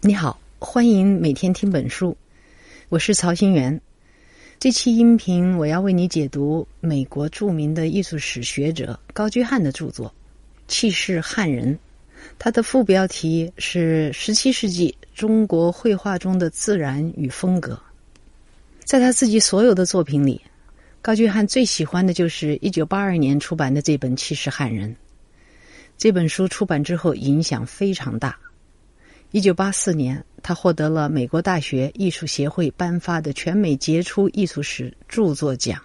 你好，欢迎每天听本书，我是曹新元。这期音频我要为你解读美国著名的艺术史学者高居翰的著作《气势汉人》，它的副标题是“十七世纪中国绘画中的自然与风格”。在他自己所有的作品里，高居翰最喜欢的就是一九八二年出版的这本《气势汉人》。这本书出版之后影响非常大。一九八四年，他获得了美国大学艺术协会颁发的全美杰出艺术史著作奖。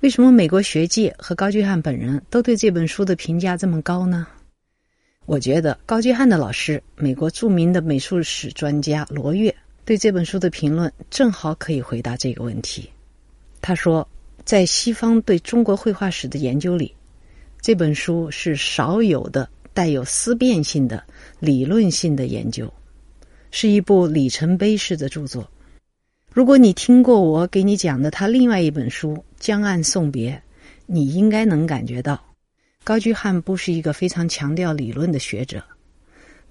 为什么美国学界和高居翰本人都对这本书的评价这么高呢？我觉得高居翰的老师，美国著名的美术史专家罗跃对这本书的评论正好可以回答这个问题。他说，在西方对中国绘画史的研究里，这本书是少有的。带有思辨性的、理论性的研究，是一部里程碑式的著作。如果你听过我给你讲的他另外一本书《江岸送别》，你应该能感觉到，高居翰不是一个非常强调理论的学者，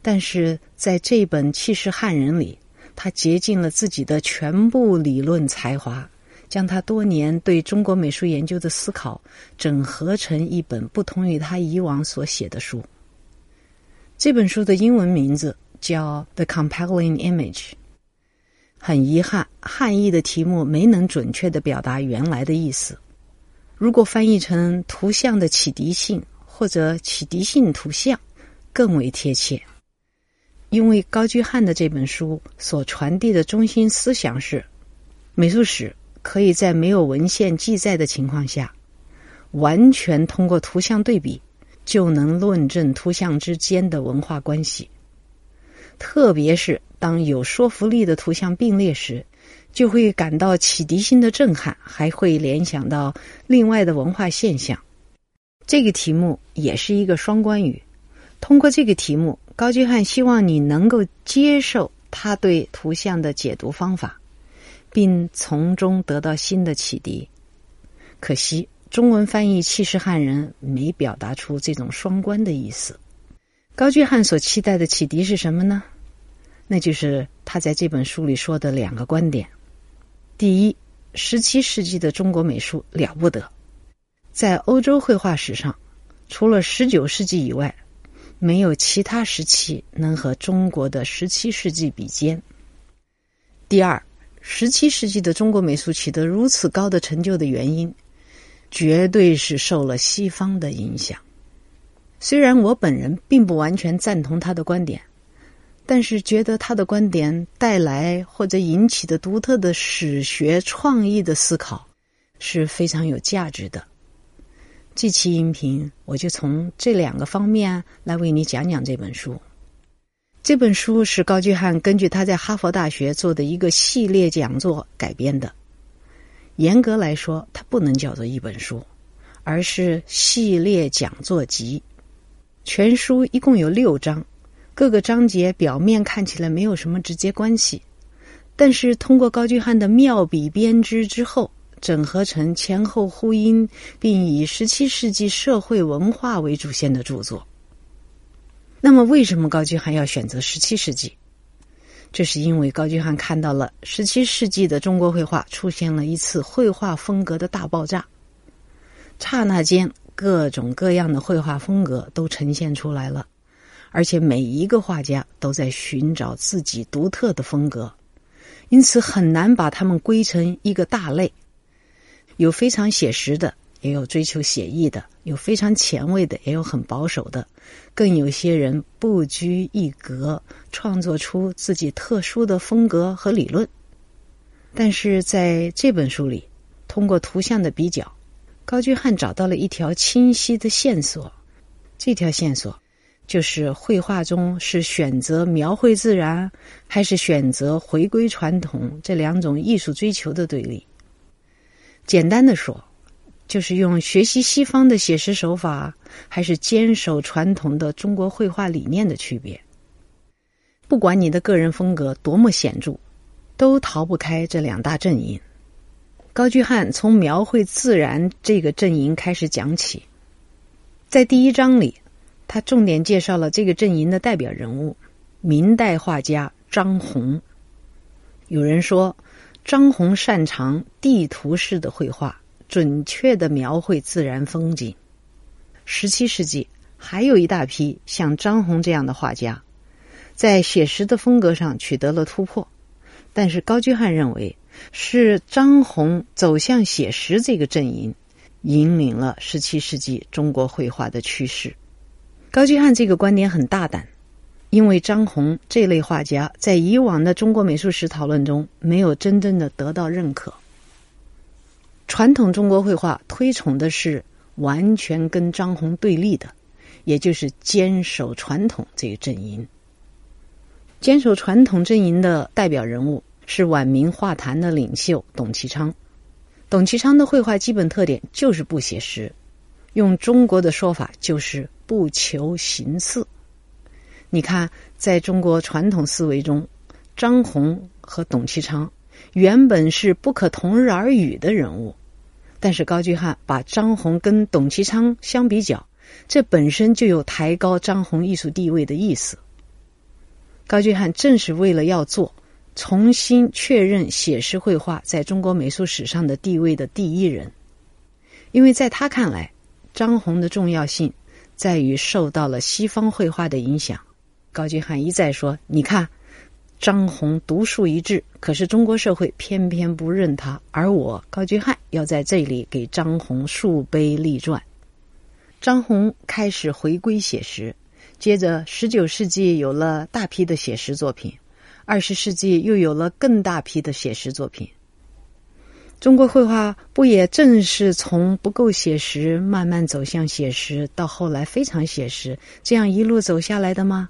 但是在这本《气势汉人》里，他竭尽了自己的全部理论才华，将他多年对中国美术研究的思考整合成一本不同于他以往所写的书。这本书的英文名字叫《The Compelling Image》。很遗憾，汉译的题目没能准确的表达原来的意思。如果翻译成“图像的启迪性”或者“启迪性图像”，更为贴切。因为高居翰的这本书所传递的中心思想是：美术史可以在没有文献记载的情况下，完全通过图像对比。就能论证图像之间的文化关系，特别是当有说服力的图像并列时，就会感到启迪性的震撼，还会联想到另外的文化现象。这个题目也是一个双关语。通过这个题目，高居翰希望你能够接受他对图像的解读方法，并从中得到新的启迪。可惜。中文翻译“气势汉人”没表达出这种双关的意思。高居翰所期待的启迪是什么呢？那就是他在这本书里说的两个观点：第一，十七世纪的中国美术了不得，在欧洲绘画史上，除了十九世纪以外，没有其他时期能和中国的十七世纪比肩。第二，十七世纪的中国美术取得如此高的成就的原因。绝对是受了西方的影响。虽然我本人并不完全赞同他的观点，但是觉得他的观点带来或者引起的独特的史学创意的思考是非常有价值的。这期音频我就从这两个方面来为你讲讲这本书。这本书是高居翰根据他在哈佛大学做的一个系列讲座改编的。严格来说，它不能叫做一本书，而是系列讲座集。全书一共有六章，各个章节表面看起来没有什么直接关系，但是通过高居翰的妙笔编织之后，整合成前后呼应，并以十七世纪社会文化为主线的著作。那么，为什么高居翰要选择十七世纪？这是因为高居翰看到了十七世纪的中国绘画出现了一次绘画风格的大爆炸，刹那间各种各样的绘画风格都呈现出来了，而且每一个画家都在寻找自己独特的风格，因此很难把它们归成一个大类，有非常写实的。也有追求写意的，有非常前卫的，也有很保守的，更有些人不拘一格，创作出自己特殊的风格和理论。但是在这本书里，通过图像的比较，高居翰找到了一条清晰的线索。这条线索就是绘画中是选择描绘自然，还是选择回归传统这两种艺术追求的对立。简单的说。就是用学习西方的写实手法，还是坚守传统的中国绘画理念的区别。不管你的个人风格多么显著，都逃不开这两大阵营。高居翰从描绘自然这个阵营开始讲起，在第一章里，他重点介绍了这个阵营的代表人物，明代画家张宏。有人说，张宏擅长地图式的绘画，准确的描绘自然风景。十七世纪还有一大批像张宏这样的画家，在写实的风格上取得了突破。但是高居翰认为，是张宏走向写实这个阵营，引领了十七世纪中国绘画的趋势。高居翰这个观点很大胆，因为张宏这类画家在以往的中国美术史讨论中没有真正的得到认可。传统中国绘画推崇的是完全跟张宏对立的，也就是坚守传统这个阵营。坚守传统阵营的代表人物是晚明画坛的领袖董其昌。董其昌的绘画基本特点就是不写实，用中国的说法就是不求形似。你看，在中国传统思维中，张宏和董其昌原本是不可同日而语的人物，但是高居翰把张宏跟董其昌相比较，这本身就有抬高张宏艺术地位的意思。高居翰正是为了要做重新确认写实绘画在中国美术史上的地位的第一人，因为在他看来，张宏的重要性在于受到了西方绘画的影响。高居翰一再说：“你看，张宏独树一帜，可是中国社会偏偏不认他，而我高居翰要在这里给张宏树碑立传。”张宏开始回归写实。接着，十九世纪有了大批的写实作品，二十世纪又有了更大批的写实作品。中国绘画不也正是从不够写实，慢慢走向写实，到后来非常写实，这样一路走下来的吗？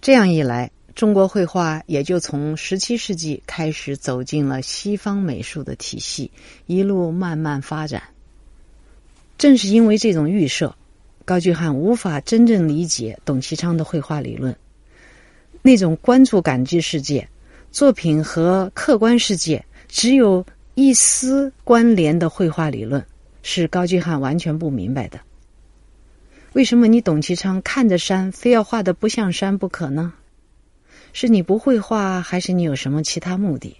这样一来，中国绘画也就从十七世纪开始走进了西方美术的体系，一路慢慢发展。正是因为这种预设。高居翰无法真正理解董其昌的绘画理论，那种关注感知世界作品和客观世界只有一丝关联的绘画理论，是高居翰完全不明白的。为什么你董其昌看着山，非要画的不像山不可呢？是你不会画，还是你有什么其他目的？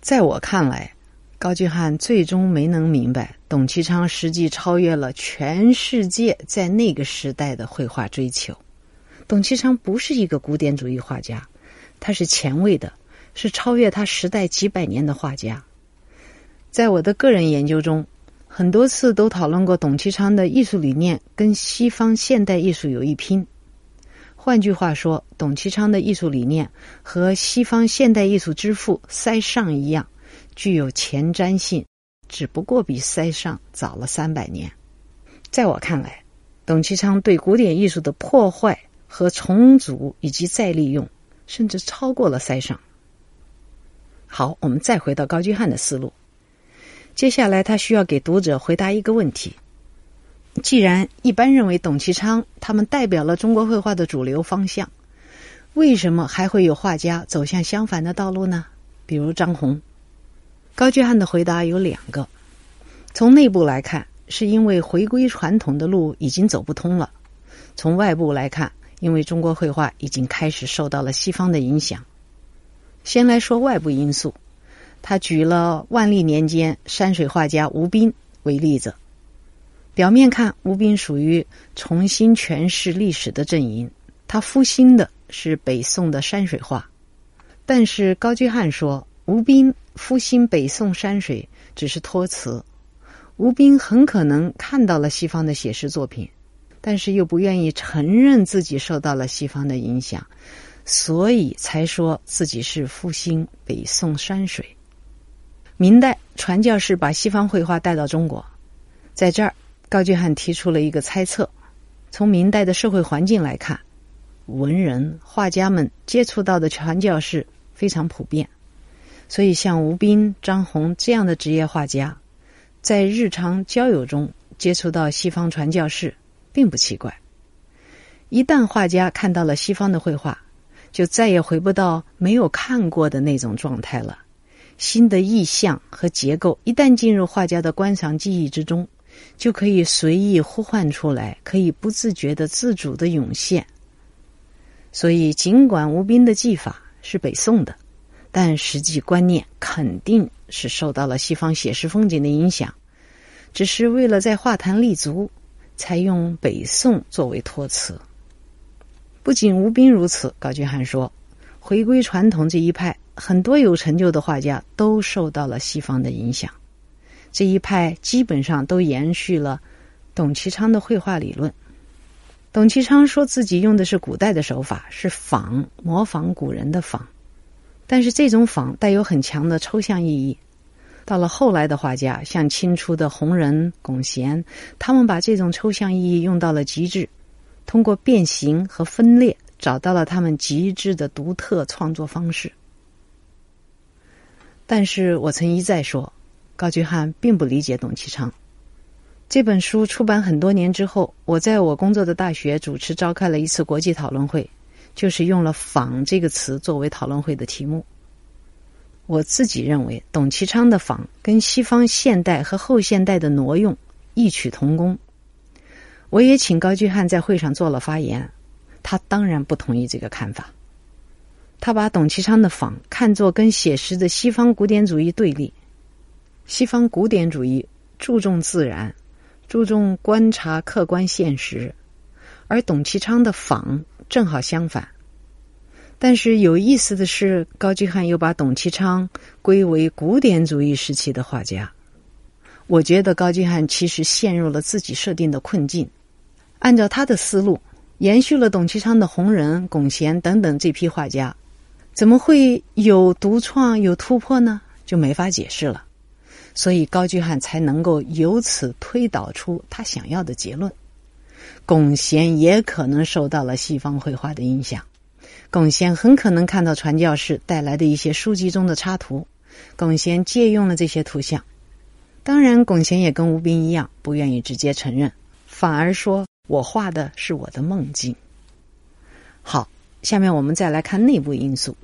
在我看来。高居翰最终没能明白，董其昌实际超越了全世界在那个时代的绘画追求。董其昌不是一个古典主义画家，他是前卫的，是超越他时代几百年的画家。在我的个人研究中，很多次都讨论过董其昌的艺术理念跟西方现代艺术有一拼。换句话说，董其昌的艺术理念和西方现代艺术之父塞尚一样。具有前瞻性，只不过比塞尚早了三百年。在我看来，董其昌对古典艺术的破坏和重组以及再利用，甚至超过了塞尚。好，我们再回到高居翰的思路。接下来，他需要给读者回答一个问题：既然一般认为董其昌他们代表了中国绘画的主流方向，为什么还会有画家走向相反的道路呢？比如张宏。高居翰的回答有两个：从内部来看，是因为回归传统的路已经走不通了；从外部来看，因为中国绘画已经开始受到了西方的影响。先来说外部因素，他举了万历年间山水画家吴彬为例子。表面看，吴彬属于重新诠释历史的阵营，他复兴的是北宋的山水画。但是高居翰说。吴彬复兴北宋山水只是托词，吴彬很可能看到了西方的写实作品，但是又不愿意承认自己受到了西方的影响，所以才说自己是复兴北宋山水。明代传教士把西方绘画带到中国，在这儿高俊翰提出了一个猜测：从明代的社会环境来看，文人画家们接触到的传教士非常普遍。所以，像吴彬、张宏这样的职业画家，在日常交友中接触到西方传教士，并不奇怪。一旦画家看到了西方的绘画，就再也回不到没有看过的那种状态了。新的意象和结构一旦进入画家的观赏记忆之中，就可以随意呼唤出来，可以不自觉的、自主的涌现。所以尽管吴斌的技法是北宋的，但实际观念肯定是受到了西方写实风景的影响，只是为了在画坛立足，才用北宋作为托词。不仅吴斌如此，高居翰说，回归传统这一派，很多有成就的画家都受到了西方的影响。这一派基本上都延续了董其昌的绘画理论。董其昌说自己用的是古代的手法，是仿模仿古人的仿，但是这种仿带有很强的抽象意义。到了后来的画家，像清初的弘仁、龚贤，他们把这种抽象意义用到了极致，通过变形和分裂，找到了他们极致的独特创作方式。但是我曾一再说。高居翰并不理解董其昌。这本书出版很多年之后，我在我工作的大学主持召开了一次国际讨论会，就是用了“仿”这个词作为讨论会的题目。我自己认为，董其昌的“仿”跟西方现代和后现代的挪用异曲同工。我也请高居翰在会上做了发言，他当然不同意这个看法。他把董其昌的“仿”看作跟写实的西方古典主义对立。西方古典主义注重自然，注重观察客观现实，而董其昌的仿正好相反。但是有意思的是，高居翰又把董其昌归为古典主义时期的画家。我觉得高居翰其实陷入了自己设定的困境。按照他的思路，延续了董其昌的洪仁、龚贤等等这批画家，怎么会有独创、有突破呢？就没法解释了。所以高居翰才能够由此推导出他想要的结论。龚贤也可能受到了西方绘画的影响，龚贤很可能看到传教士带来的一些书籍中的插图，龚贤借用了这些图像。当然，龚贤也跟吴斌一样，不愿意直接承认，反而说我画的是我的梦境。好，下面我们再来看内部因素。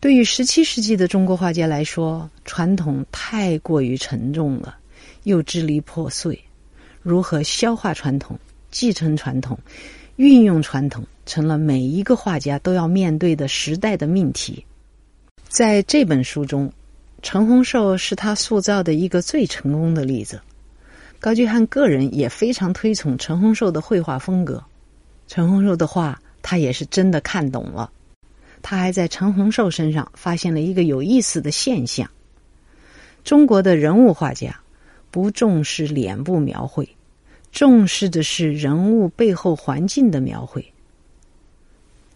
对于十七世纪的中国画家来说，传统太过于沉重了，又支离破碎。如何消化传统、继承传统、运用传统，成了每一个画家都要面对的时代的命题。在这本书中，陈洪寿是他塑造的一个最成功的例子。高居翰个人也非常推崇陈洪寿的绘画风格。陈洪寿的画，他也是真的看懂了。他还在陈洪寿身上发现了一个有意思的现象：中国的人物画家不重视脸部描绘，重视的是人物背后环境的描绘。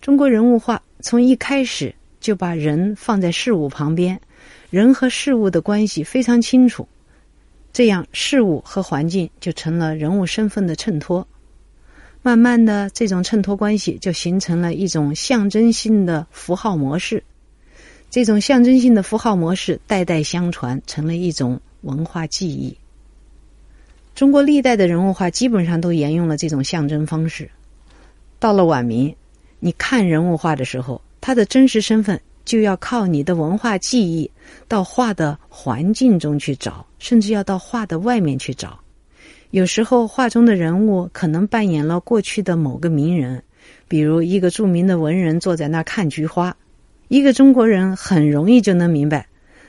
中国人物画从一开始就把人放在事物旁边，人和事物的关系非常清楚，这样事物和环境就成了人物身份的衬托。慢慢的，这种衬托关系就形成了一种象征性的符号模式。这种象征性的符号模式代代相传，成了一种文化记忆。中国历代的人物画基本上都沿用了这种象征方式。到了晚明，你看人物画的时候，他的真实身份就要靠你的文化记忆到画的环境中去找，甚至要到画的外面去找。有时候，画中的人物可能扮演了过去的某个名人，比如一个著名的文人坐在那儿看菊花，一个中国人很容易就能明白，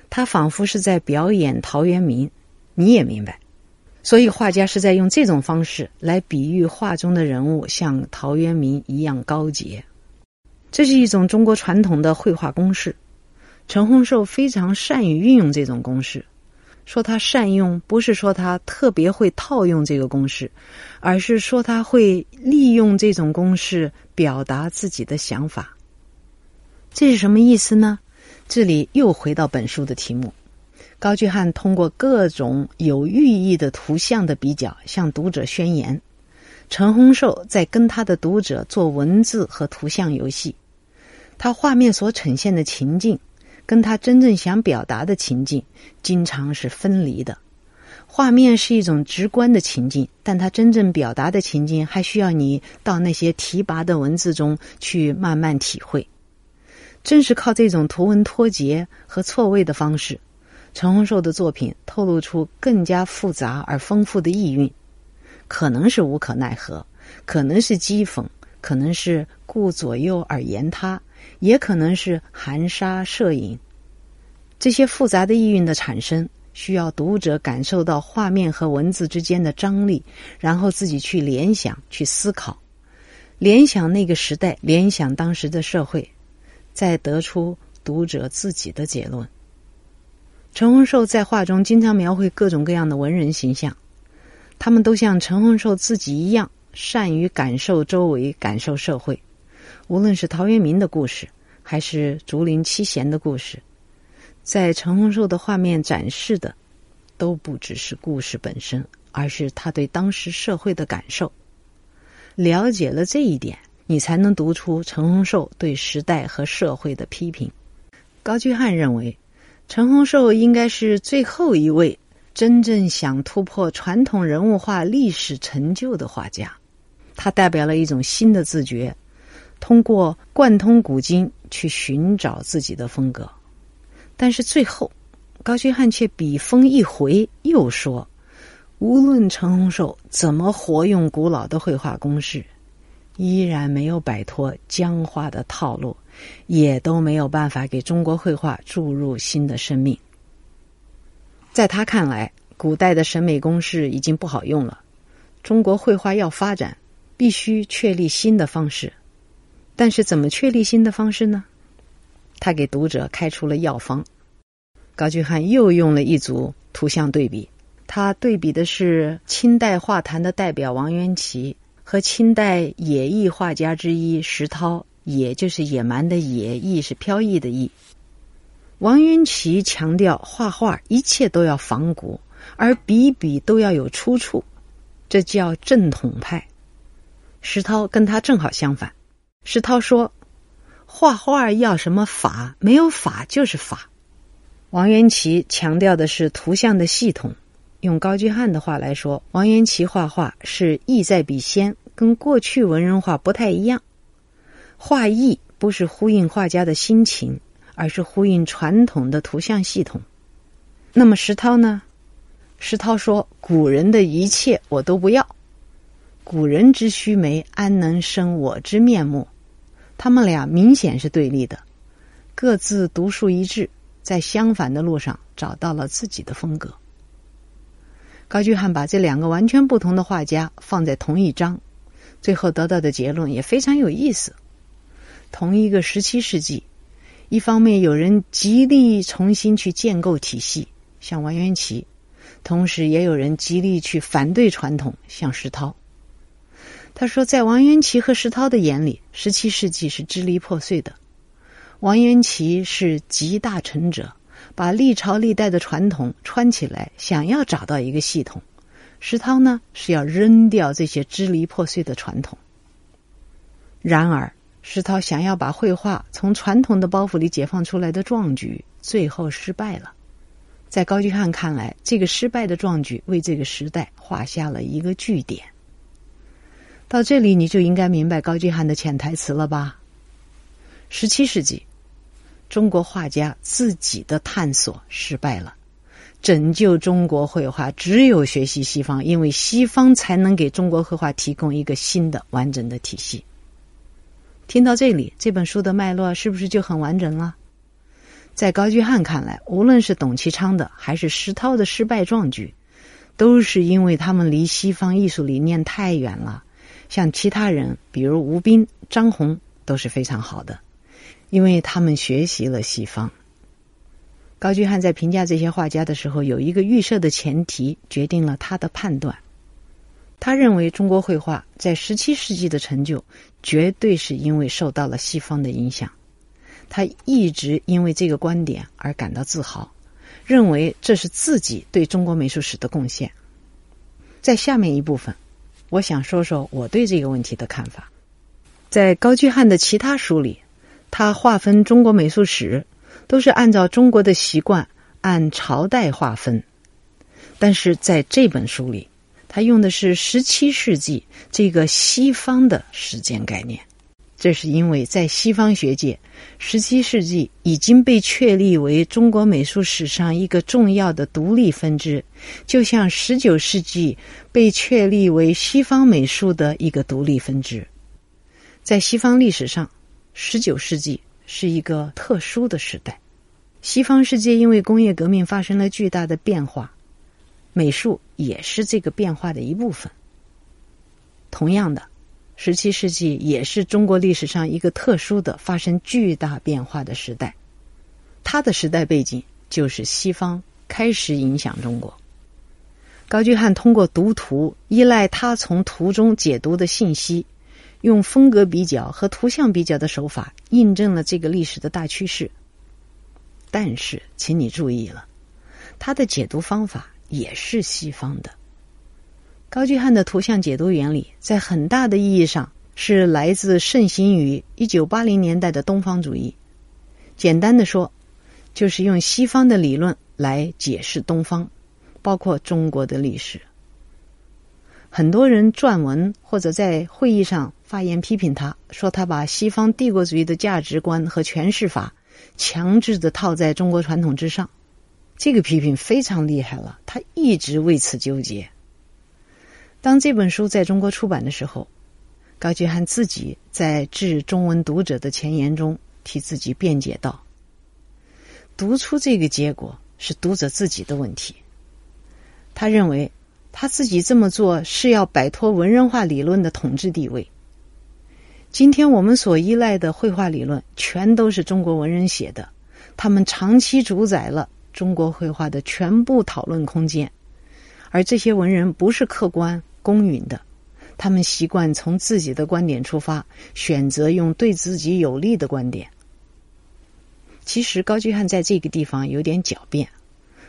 他仿佛是在表演陶渊明，你也明白。所以，画家是在用这种方式来比喻画中的人物像陶渊明一样高洁。这是一种中国传统的绘画公式，陈洪寿非常善于运用这种公式。说他善用，不是说他特别会套用这个公式，而是说他会利用这种公式表达自己的想法。这是什么意思呢？这里又回到本书的题目。高居翰通过各种有寓意的图像的比较，向读者宣言：陈洪寿在跟他的读者做文字和图像游戏，他画面所呈现的情境。跟他真正想表达的情境，经常是分离的。画面是一种直观的情境，但他真正表达的情境，还需要你到那些提拔的文字中去慢慢体会。正是靠这种图文脱节和错位的方式，陈洪寿的作品透露出更加复杂而丰富的意蕴。可能是无可奈何，可能是讥讽，可能是顾左右而言他，也可能是含沙射影。这些复杂的意蕴的产生，需要读者感受到画面和文字之间的张力，然后自己去联想、去思考，联想那个时代，联想当时的社会，再得出读者自己的结论。陈洪寿在画中经常描绘各种各样的文人形象，他们都像陈洪寿自己一样，善于感受周围、感受社会。无论是陶渊明的故事，还是竹林七贤的故事。在陈洪寿的画面展示的，都不只是故事本身，而是他对当时社会的感受。了解了这一点，你才能读出陈洪寿对时代和社会的批评。高居翰认为，陈洪寿应该是最后一位真正想突破传统人物化历史成就的画家。他代表了一种新的自觉，通过贯通古今去寻找自己的风格。但是最后，高居翰却笔锋一回，又说：“无论陈洪寿怎么活用古老的绘画公式，依然没有摆脱僵化的套路，也都没有办法给中国绘画注入新的生命。在他看来，古代的审美公式已经不好用了，中国绘画要发展，必须确立新的方式。但是，怎么确立新的方式呢？”他给读者开出了药方。高居翰又用了一组图像对比，他对比的是清代画坛的代表王元祁和清代野艺画家之一石涛，也就是野蛮的野，艺是飘逸的逸。王元祁强调画画一切都要仿古，而笔笔都要有出处，这叫正统派。石涛跟他正好相反，石涛说。画画要什么法？没有法就是法。王元祁强调的是图像的系统。用高居翰的话来说，王元祁画画是意在笔先，跟过去文人画不太一样。画意不是呼应画家的心情，而是呼应传统的图像系统。那么石涛呢？石涛说：“古人的一切我都不要，古人之须眉，安能生我之面目？”他们俩明显是对立的，各自独树一帜，在相反的路上找到了自己的风格。高居翰把这两个完全不同的画家放在同一章，最后得到的结论也非常有意思。同一个十七世纪，一方面有人极力重新去建构体系，像王元祁；同时也有人极力去反对传统，像石涛。他说，在王元祁和石涛的眼里，十七世纪是支离破碎的。王元祁是集大成者，把历朝历代的传统串起来，想要找到一个系统；石涛呢，是要扔掉这些支离破碎的传统。然而，石涛想要把绘画从传统的包袱里解放出来的壮举，最后失败了。在高居翰看来，这个失败的壮举为这个时代画下了一个句点。到这里，你就应该明白高居翰的潜台词了吧？十七世纪，中国画家自己的探索失败了，拯救中国绘画只有学习西方，因为西方才能给中国绘画提供一个新的完整的体系。听到这里，这本书的脉络是不是就很完整了？在高居翰看来，无论是董其昌的还是石涛的失败壮举，都是因为他们离西方艺术理念太远了。像其他人，比如吴斌、张宏都是非常好的，因为他们学习了西方。高居翰在评价这些画家的时候，有一个预设的前提，决定了他的判断。他认为中国绘画在十七世纪的成就，绝对是因为受到了西方的影响。他一直因为这个观点而感到自豪，认为这是自己对中国美术史的贡献。在下面一部分。我想说说我对这个问题的看法。在高居翰的其他书里，他划分中国美术史都是按照中国的习惯按朝代划分，但是在这本书里，他用的是十七世纪这个西方的时间概念。这是因为在西方学界，十七世纪已经被确立为中国美术史上一个重要的独立分支，就像十九世纪被确立为西方美术的一个独立分支。在西方历史上，十九世纪是一个特殊的时代。西方世界因为工业革命发生了巨大的变化，美术也是这个变化的一部分。同样的，十七世纪也是中国历史上一个特殊的、发生巨大变化的时代。它的时代背景就是西方开始影响中国。高居翰通过读图，依赖他从图中解读的信息，用风格比较和图像比较的手法，印证了这个历史的大趋势。但是，请你注意了，他的解读方法也是西方的。高居翰的图像解读原理，在很大的意义上是来自盛行于一九八零年代的东方主义。简单的说，就是用西方的理论来解释东方，包括中国的历史。很多人撰文或者在会议上发言批评他，说他把西方帝国主义的价值观和诠释法。强制的套在中国传统之上，这个批评非常厉害了。他一直为此纠结。当这本书在中国出版的时候，高居翰自己在致中文读者的前言中替自己辩解道：“读出这个结果是读者自己的问题。他认为他自己这么做是要摆脱文人化理论的统治地位。”今天我们所依赖的绘画理论，全都是中国文人写的，他们长期主宰了中国绘画的全部讨论空间。而这些文人不是客观公允的，他们习惯从自己的观点出发，选择用对自己有利的观点。其实高居翰在这个地方有点狡辩。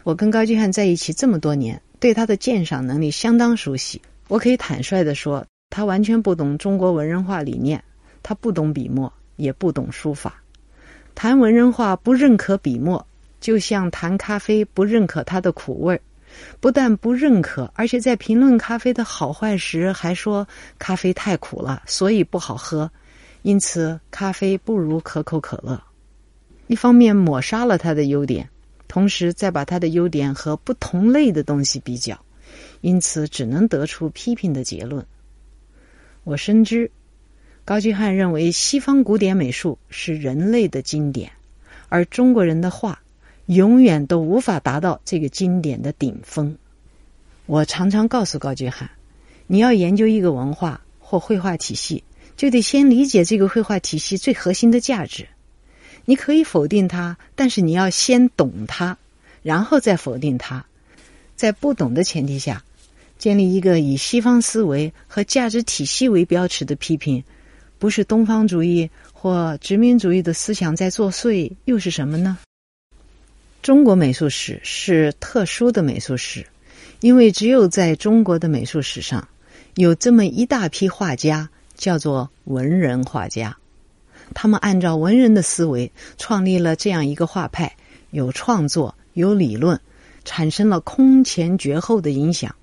我跟高居翰在一起这么多年，对他的鉴赏能力相当熟悉。我可以坦率的说，他完全不懂中国文人画理念。他不懂笔墨，也不懂书法。谈文人画不认可笔墨，就像谈咖啡不认可它的苦味儿。不但不认可，而且在评论咖啡的好坏时，还说咖啡太苦了，所以不好喝。因此，咖啡不如可口可乐。一方面抹杀了它的优点，同时再把它的优点和不同类的东西比较，因此只能得出批评的结论。我深知。高居翰认为，西方古典美术是人类的经典，而中国人的画永远都无法达到这个经典的顶峰。我常常告诉高居翰，你要研究一个文化或绘画体系，就得先理解这个绘画体系最核心的价值。你可以否定它，但是你要先懂它，然后再否定它。在不懂的前提下，建立一个以西方思维和价值体系为标尺的批评。不是东方主义或殖民主义的思想在作祟，又是什么呢？中国美术史是特殊的美术史，因为只有在中国的美术史上，有这么一大批画家，叫做文人画家。他们按照文人的思维，创立了这样一个画派，有创作，有理论，产生了空前绝后的影响。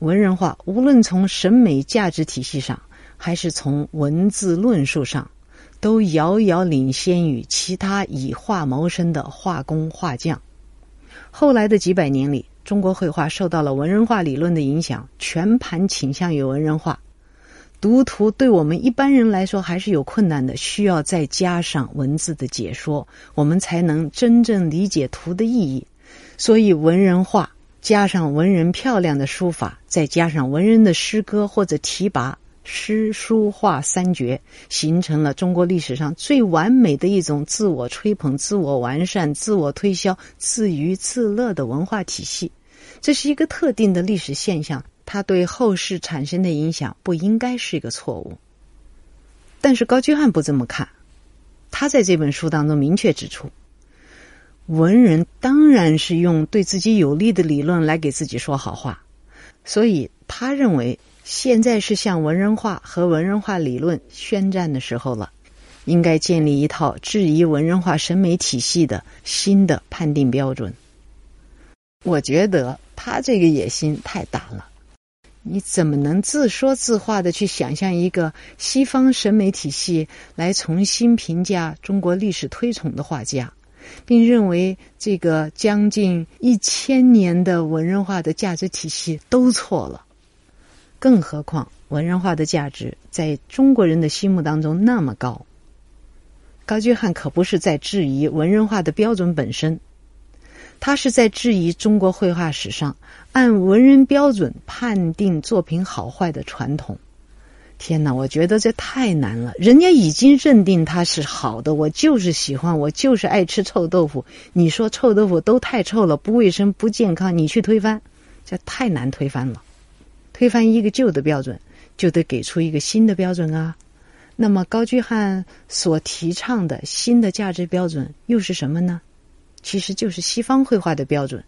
文人画无论从审美价值体系上。还是从文字论述上，都遥遥领先于其他以画谋生的画工画匠。后来的几百年里，中国绘画受到了文人画理论的影响，全盘倾向于文人画。读图对我们一般人来说还是有困难的，需要再加上文字的解说，我们才能真正理解图的意义。所以，文人画加上文人漂亮的书法，再加上文人的诗歌或者题跋。诗书画三绝，形成了中国历史上最完美的一种自我吹捧、自我完善、自我推销、自娱自乐的文化体系。这是一个特定的历史现象，它对后世产生的影响不应该是一个错误。但是高居翰不这么看，他在这本书当中明确指出，文人当然是用对自己有利的理论来给自己说好话，所以他认为。现在是向文人画和文人画理论宣战的时候了，应该建立一套质疑文人画审美体系的新的判定标准。我觉得他这个野心太大了，你怎么能自说自话的去想象一个西方审美体系来重新评价中国历史推崇的画家，并认为这个将近一千年的文人画的价值体系都错了？更何况，文人画的价值在中国人的心目当中那么高。高居翰可不是在质疑文人画的标准本身，他是在质疑中国绘画史上按文人标准判定作品好坏的传统。天哪，我觉得这太难了！人家已经认定它是好的，我就是喜欢，我就是爱吃臭豆腐。你说臭豆腐都太臭了，不卫生、不健康，你去推翻，这太难推翻了。推翻一个旧的标准，就得给出一个新的标准啊。那么高居翰所提倡的新的价值标准又是什么呢？其实就是西方绘画的标准，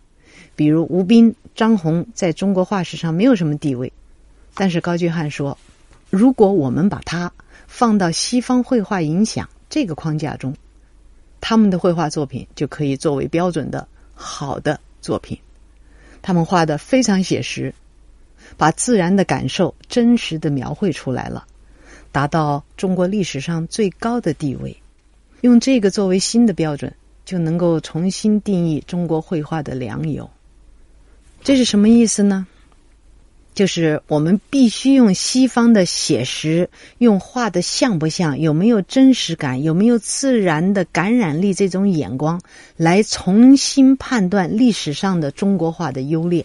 比如吴彬、张宏在中国画史上没有什么地位，但是高居翰说，如果我们把它放到西方绘画影响这个框架中，他们的绘画作品就可以作为标准的好的作品。他们画的非常写实，把自然的感受真实的描绘出来了。达到中国历史上最高的地位，用这个作为新的标准，就能够重新定义中国绘画的良友。这是什么意思呢？就是我们必须用西方的写实，用画的像不像，有没有真实感，有没有自然的感染力这种眼光，来重新判断历史上的中国画的优劣，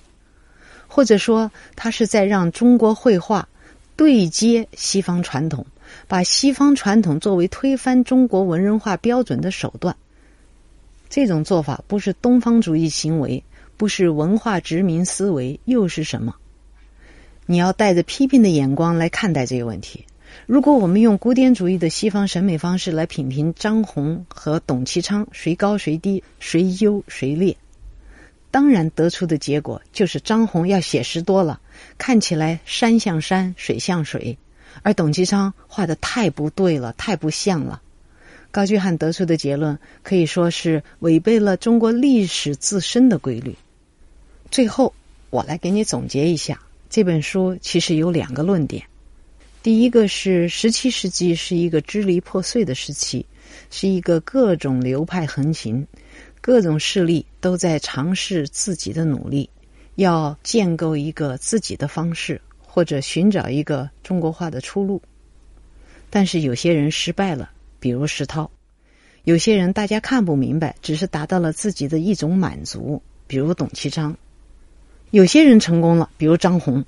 或者说，他是在让中国绘画。对接西方传统，把西方传统作为推翻中国文人画标准的手段。这种做法不是东方主义行为，不是文化殖民思维，又是什么？你要带着批评的眼光来看待这个问题。如果我们用古典主义的西方审美方式来品评张宏和董其昌，谁高谁低，谁优谁劣？当然得出的结果就是张宏要写实多了，看起来山像山，水像水；而董其昌画的太不对了，太不像了。高居翰得出的结论可以说是违背了中国历史自身的规律。最后，我来给你总结一下，这本书其实有两个论点：第一个是十七世纪是一个支离破碎的时期，是一个各种流派横行。各种势力都在尝试自己的努力，要建构一个自己的方式，或者寻找一个中国化的出路。但是有些人失败了，比如石涛；有些人大家看不明白，只是达到了自己的一种满足，比如董其昌；有些人成功了，比如张宏，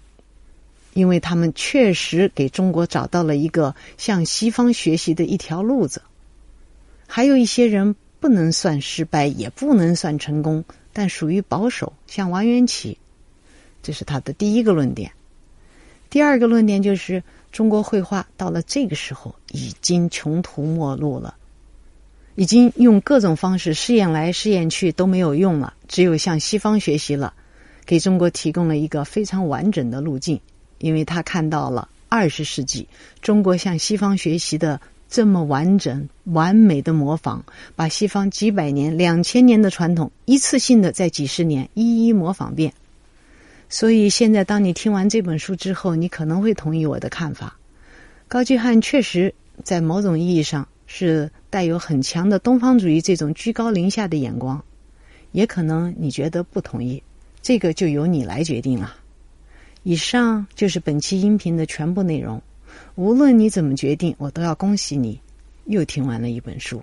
因为他们确实给中国找到了一个向西方学习的一条路子。还有一些人。不能算失败，也不能算成功，但属于保守，像王元祁，这是他的第一个论点。第二个论点就是，中国绘画到了这个时候已经穷途末路了，已经用各种方式试验来试验去都没有用了，只有向西方学习了，给中国提供了一个非常完整的路径，因为他看到了二十世纪中国向西方学习的。这么完整、完美的模仿，把西方几百年、两千年的传统一次性的在几十年一一模仿遍。所以现在，当你听完这本书之后，你可能会同意我的看法：高居翰确实在某种意义上是带有很强的东方主义这种居高临下的眼光。也可能你觉得不同意，这个就由你来决定了。以上就是本期音频的全部内容。无论你怎么决定，我都要恭喜你，又听完了一本书。